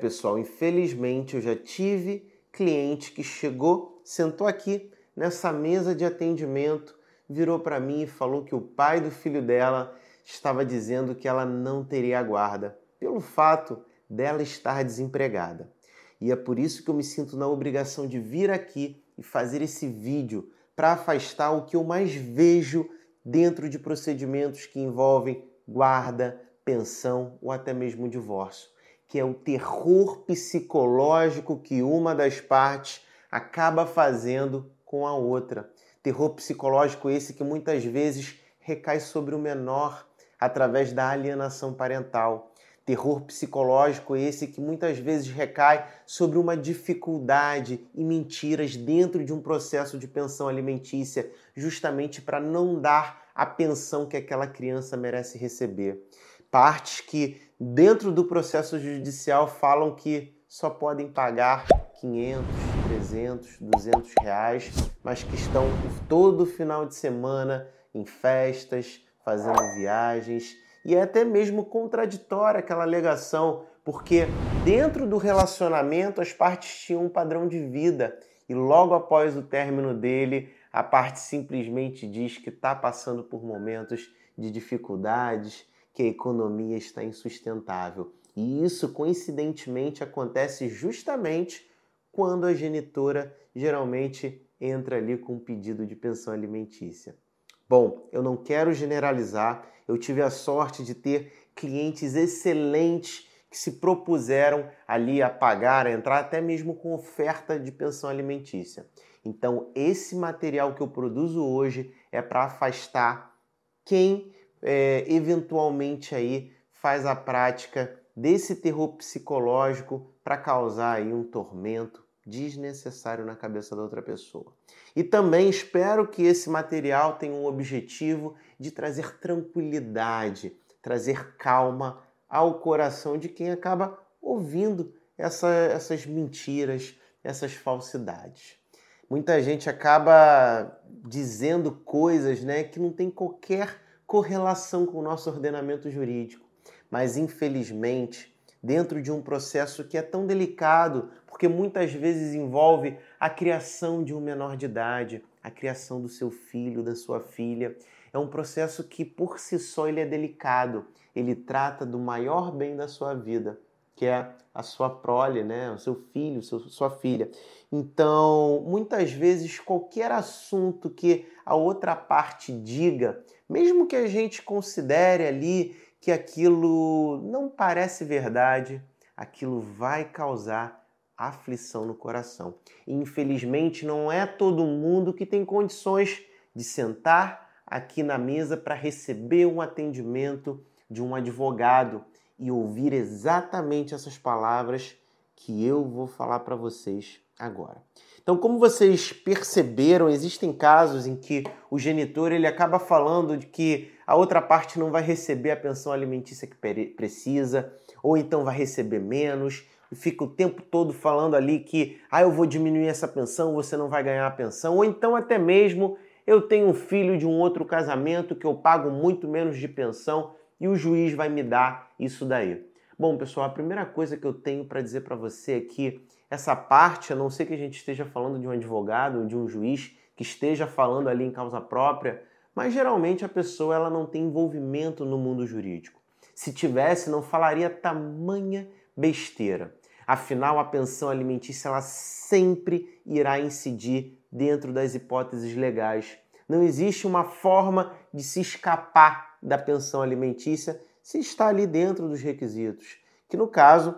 Pessoal, infelizmente eu já tive cliente que chegou, sentou aqui nessa mesa de atendimento, virou para mim e falou que o pai do filho dela estava dizendo que ela não teria guarda, pelo fato dela estar desempregada. E é por isso que eu me sinto na obrigação de vir aqui e fazer esse vídeo para afastar o que eu mais vejo dentro de procedimentos que envolvem guarda, pensão ou até mesmo divórcio que é o terror psicológico que uma das partes acaba fazendo com a outra. Terror psicológico esse que muitas vezes recai sobre o menor através da alienação parental. Terror psicológico esse que muitas vezes recai sobre uma dificuldade e mentiras dentro de um processo de pensão alimentícia, justamente para não dar a pensão que aquela criança merece receber partes que, dentro do processo judicial, falam que só podem pagar 500, 300, 200 reais, mas que estão todo final de semana em festas, fazendo viagens, e é até mesmo contraditória aquela alegação, porque dentro do relacionamento as partes tinham um padrão de vida. E logo após o término dele, a parte simplesmente diz que está passando por momentos de dificuldades, que a economia está insustentável. E isso, coincidentemente, acontece justamente quando a genitora geralmente entra ali com um pedido de pensão alimentícia. Bom, eu não quero generalizar, eu tive a sorte de ter clientes excelentes que se propuseram ali a pagar, a entrar até mesmo com oferta de pensão alimentícia. Então, esse material que eu produzo hoje é para afastar quem é, eventualmente aí faz a prática desse terror psicológico para causar aí um tormento desnecessário na cabeça da outra pessoa. E também espero que esse material tenha um objetivo de trazer tranquilidade, trazer calma ao coração de quem acaba ouvindo essa, essas mentiras, essas falsidades. Muita gente acaba dizendo coisas né, que não tem qualquer correlação com o nosso ordenamento jurídico. Mas, infelizmente, dentro de um processo que é tão delicado, porque muitas vezes envolve a criação de um menor de idade, a criação do seu filho, da sua filha, é um processo que por si só ele é delicado. Ele trata do maior bem da sua vida, que é a sua prole, né? o seu filho, seu, sua filha. Então, muitas vezes, qualquer assunto que a outra parte diga, mesmo que a gente considere ali que aquilo não parece verdade, aquilo vai causar aflição no coração. Infelizmente, não é todo mundo que tem condições de sentar aqui na mesa para receber um atendimento de um advogado e ouvir exatamente essas palavras que eu vou falar para vocês agora. Então, como vocês perceberam, existem casos em que o genitor ele acaba falando de que a outra parte não vai receber a pensão alimentícia que precisa, ou então vai receber menos, e fica o tempo todo falando ali que ah, eu vou diminuir essa pensão, você não vai ganhar a pensão, ou então até mesmo eu tenho um filho de um outro casamento que eu pago muito menos de pensão e o juiz vai me dar isso daí. Bom, pessoal, a primeira coisa que eu tenho para dizer para você é que essa parte, a não ser que a gente esteja falando de um advogado de um juiz que esteja falando ali em causa própria, mas geralmente a pessoa ela não tem envolvimento no mundo jurídico. Se tivesse, não falaria tamanha besteira. Afinal, a pensão alimentícia ela sempre irá incidir dentro das hipóteses legais. Não existe uma forma de se escapar da pensão alimentícia se está ali dentro dos requisitos, que no caso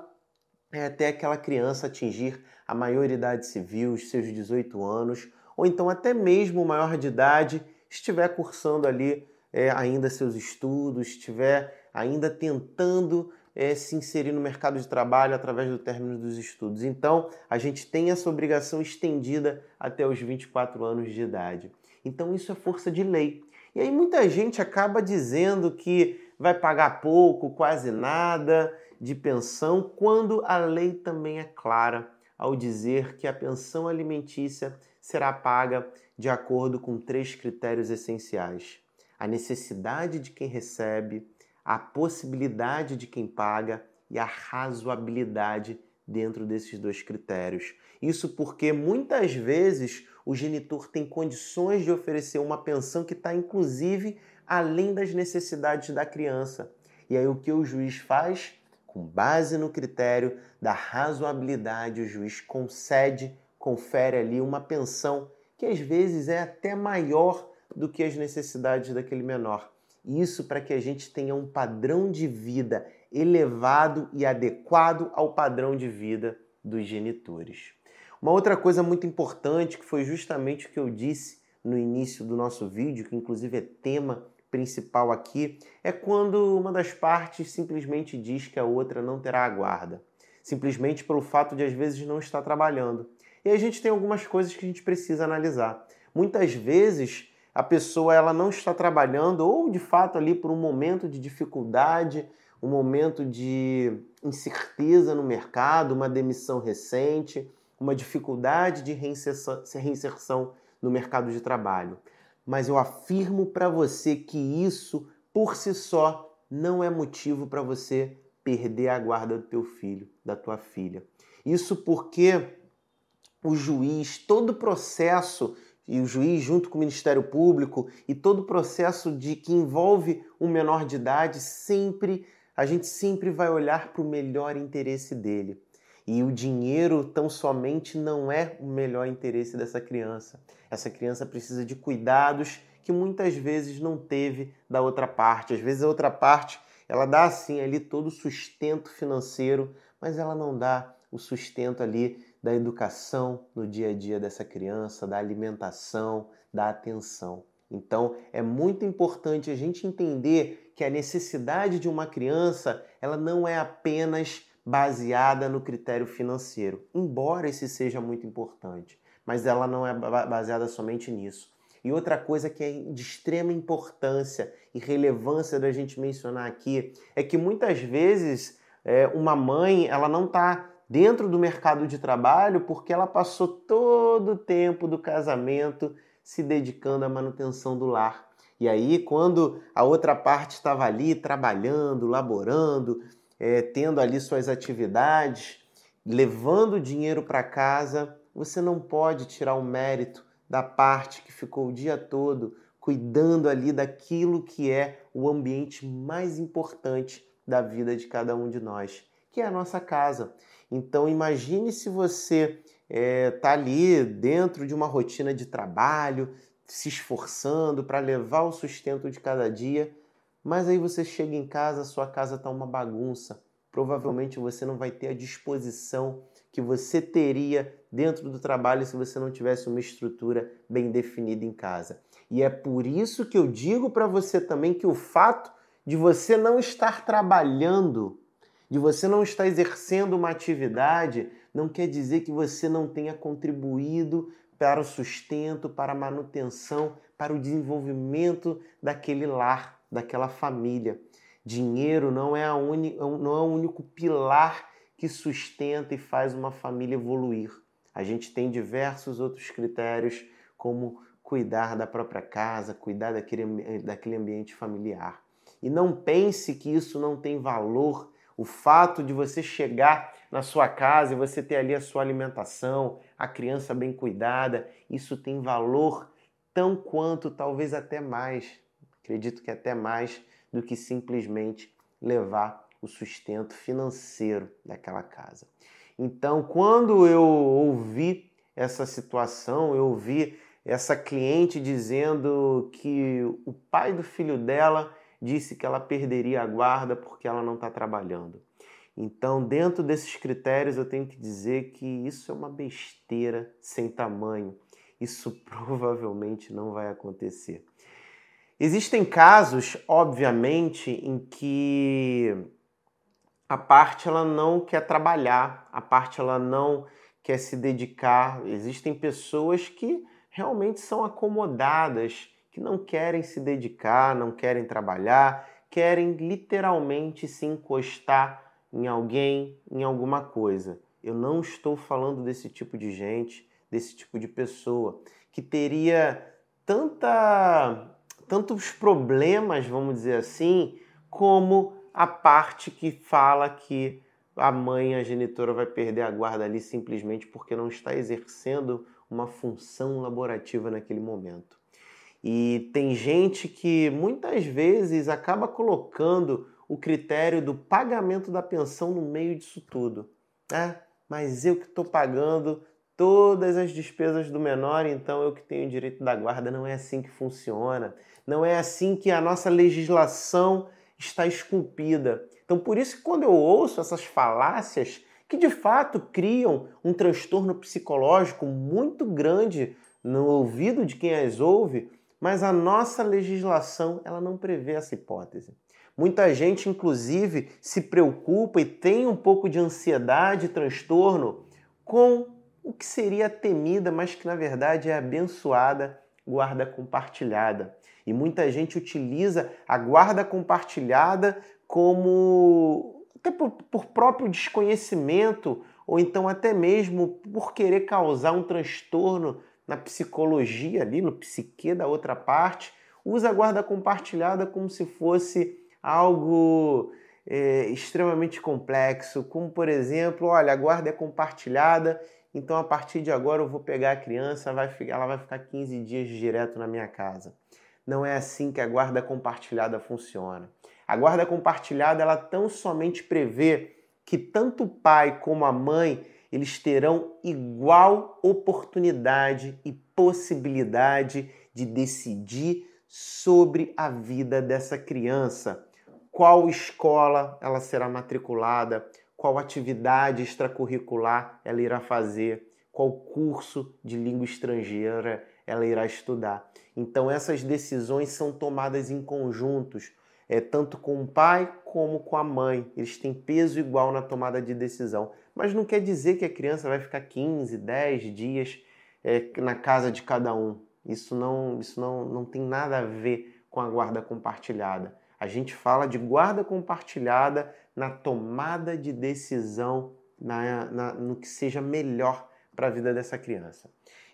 é até aquela criança atingir a maioridade civil, os seus 18 anos, ou então até mesmo maior de idade estiver cursando ali é, ainda seus estudos, estiver ainda tentando é, se inserir no mercado de trabalho através do término dos estudos. Então, a gente tem essa obrigação estendida até os 24 anos de idade. Então, isso é força de lei. E aí muita gente acaba dizendo que vai pagar pouco, quase nada de pensão, quando a lei também é clara ao dizer que a pensão alimentícia será paga de acordo com três critérios essenciais: a necessidade de quem recebe, a possibilidade de quem paga e a razoabilidade dentro desses dois critérios. Isso porque muitas vezes o genitor tem condições de oferecer uma pensão que está inclusive além das necessidades da criança. E aí o que o juiz faz? Com base no critério da razoabilidade, o juiz concede, confere ali uma pensão que às vezes é até maior do que as necessidades daquele menor. Isso para que a gente tenha um padrão de vida elevado e adequado ao padrão de vida dos genitores. Uma outra coisa muito importante, que foi justamente o que eu disse no início do nosso vídeo, que inclusive é tema principal aqui, é quando uma das partes simplesmente diz que a outra não terá a guarda, simplesmente pelo fato de às vezes não estar trabalhando. E a gente tem algumas coisas que a gente precisa analisar. Muitas vezes a pessoa ela não está trabalhando ou de fato ali por um momento de dificuldade, um momento de incerteza no mercado, uma demissão recente, uma dificuldade de reinserção, no mercado de trabalho. Mas eu afirmo para você que isso por si só não é motivo para você perder a guarda do teu filho, da tua filha. Isso porque o juiz, todo o processo e o juiz junto com o Ministério Público e todo o processo de que envolve um menor de idade, sempre a gente sempre vai olhar para o melhor interesse dele. E o dinheiro tão somente não é o melhor interesse dessa criança. Essa criança precisa de cuidados que muitas vezes não teve da outra parte. Às vezes a outra parte, ela dá assim ali todo o sustento financeiro, mas ela não dá o sustento ali da educação no dia a dia dessa criança, da alimentação, da atenção. Então, é muito importante a gente entender que a necessidade de uma criança, ela não é apenas baseada no critério financeiro, embora esse seja muito importante, mas ela não é baseada somente nisso. E outra coisa que é de extrema importância e relevância da gente mencionar aqui é que muitas vezes é, uma mãe ela não está dentro do mercado de trabalho porque ela passou todo o tempo do casamento se dedicando à manutenção do lar. E aí, quando a outra parte estava ali trabalhando, laborando, é, tendo ali suas atividades, levando dinheiro para casa, você não pode tirar o mérito da parte que ficou o dia todo cuidando ali daquilo que é o ambiente mais importante da vida de cada um de nós, que é a nossa casa. Então imagine se você está é, tá ali dentro de uma rotina de trabalho, se esforçando para levar o sustento de cada dia, mas aí você chega em casa, sua casa está uma bagunça. Provavelmente você não vai ter a disposição que você teria dentro do trabalho se você não tivesse uma estrutura bem definida em casa. E é por isso que eu digo para você também que o fato de você não estar trabalhando de você não estar exercendo uma atividade, não quer dizer que você não tenha contribuído para o sustento, para a manutenção, para o desenvolvimento daquele lar, daquela família. Dinheiro não é, a uni, não é o único pilar que sustenta e faz uma família evoluir. A gente tem diversos outros critérios, como cuidar da própria casa, cuidar daquele, daquele ambiente familiar. E não pense que isso não tem valor o fato de você chegar na sua casa e você ter ali a sua alimentação, a criança bem cuidada, isso tem valor tão quanto, talvez até mais, acredito que até mais do que simplesmente levar o sustento financeiro daquela casa. Então, quando eu ouvi essa situação, eu ouvi essa cliente dizendo que o pai do filho dela disse que ela perderia a guarda porque ela não está trabalhando. Então, dentro desses critérios, eu tenho que dizer que isso é uma besteira sem tamanho. Isso provavelmente não vai acontecer. Existem casos, obviamente, em que a parte ela não quer trabalhar, a parte ela não quer se dedicar. Existem pessoas que realmente são acomodadas que não querem se dedicar, não querem trabalhar, querem literalmente se encostar em alguém, em alguma coisa. Eu não estou falando desse tipo de gente, desse tipo de pessoa que teria tanta tantos problemas, vamos dizer assim, como a parte que fala que a mãe, a genitora, vai perder a guarda ali simplesmente porque não está exercendo uma função laborativa naquele momento. E tem gente que muitas vezes acaba colocando o critério do pagamento da pensão no meio disso tudo. É, mas eu que estou pagando todas as despesas do menor, então eu que tenho o direito da guarda. Não é assim que funciona. Não é assim que a nossa legislação está esculpida. Então, por isso que quando eu ouço essas falácias que de fato criam um transtorno psicológico muito grande no ouvido de quem as ouve, mas a nossa legislação ela não prevê essa hipótese. Muita gente, inclusive, se preocupa e tem um pouco de ansiedade e transtorno com o que seria temida, mas que na verdade é abençoada guarda compartilhada. E muita gente utiliza a guarda compartilhada como até por, por próprio desconhecimento ou então até mesmo por querer causar um transtorno na psicologia ali, no psique da outra parte, usa a guarda compartilhada como se fosse algo é, extremamente complexo, como por exemplo, olha, a guarda é compartilhada, então a partir de agora eu vou pegar a criança, vai, ela vai ficar 15 dias direto na minha casa. Não é assim que a guarda compartilhada funciona. A guarda compartilhada ela tão somente prevê que tanto o pai como a mãe eles terão igual oportunidade e possibilidade de decidir sobre a vida dessa criança. Qual escola ela será matriculada, qual atividade extracurricular ela irá fazer, qual curso de língua estrangeira ela irá estudar. Então essas decisões são tomadas em conjuntos é, tanto com o pai como com a mãe. Eles têm peso igual na tomada de decisão. Mas não quer dizer que a criança vai ficar 15, 10 dias é, na casa de cada um. Isso não, isso não, não tem nada a ver com a guarda compartilhada. A gente fala de guarda compartilhada na tomada de decisão, na, na no que seja melhor para a vida dessa criança.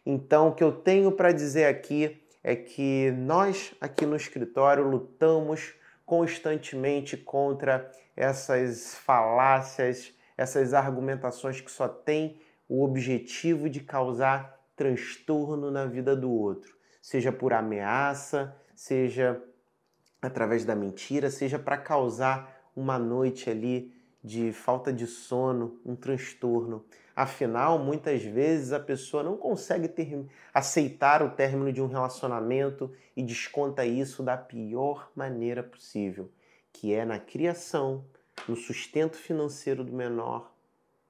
Então, o que eu tenho para dizer aqui é que nós, aqui no escritório, lutamos constantemente contra essas falácias, essas argumentações que só têm o objetivo de causar transtorno na vida do outro, seja por ameaça, seja através da mentira, seja para causar uma noite ali de falta de sono, um transtorno. Afinal, muitas vezes a pessoa não consegue ter, aceitar o término de um relacionamento e desconta isso da pior maneira possível, que é na criação, no sustento financeiro do menor,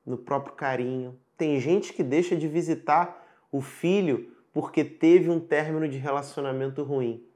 no próprio carinho. Tem gente que deixa de visitar o filho porque teve um término de relacionamento ruim.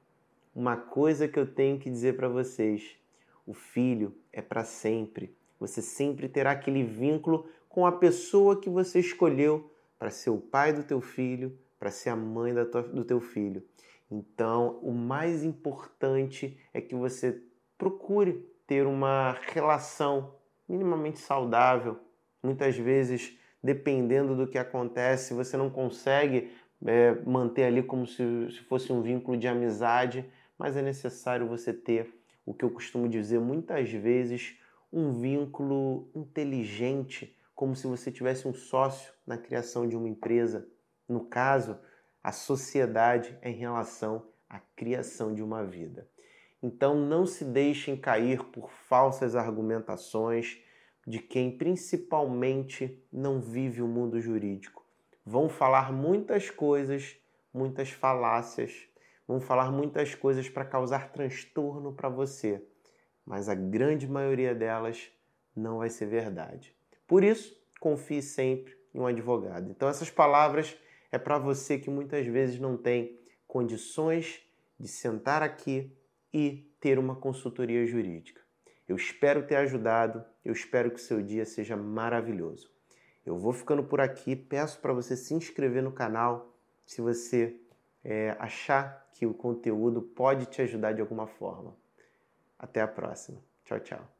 Uma coisa que eu tenho que dizer para vocês: o filho é para sempre você sempre terá aquele vínculo com a pessoa que você escolheu para ser o pai do teu filho, para ser a mãe tua, do teu filho. Então, o mais importante é que você procure ter uma relação minimamente saudável. Muitas vezes, dependendo do que acontece, você não consegue é, manter ali como se, se fosse um vínculo de amizade, mas é necessário você ter o que eu costumo dizer muitas vezes um vínculo inteligente, como se você tivesse um sócio na criação de uma empresa. No caso, a sociedade é em relação à criação de uma vida. Então não se deixem cair por falsas argumentações de quem principalmente não vive o mundo jurídico. Vão falar muitas coisas, muitas falácias, vão falar muitas coisas para causar transtorno para você mas a grande maioria delas não vai ser verdade. Por isso, confie sempre em um advogado. Então, essas palavras é para você que muitas vezes não tem condições de sentar aqui e ter uma consultoria jurídica. Eu espero ter ajudado, eu espero que seu dia seja maravilhoso. Eu vou ficando por aqui, peço para você se inscrever no canal se você é, achar que o conteúdo pode te ajudar de alguma forma. Até a próxima. Tchau, tchau.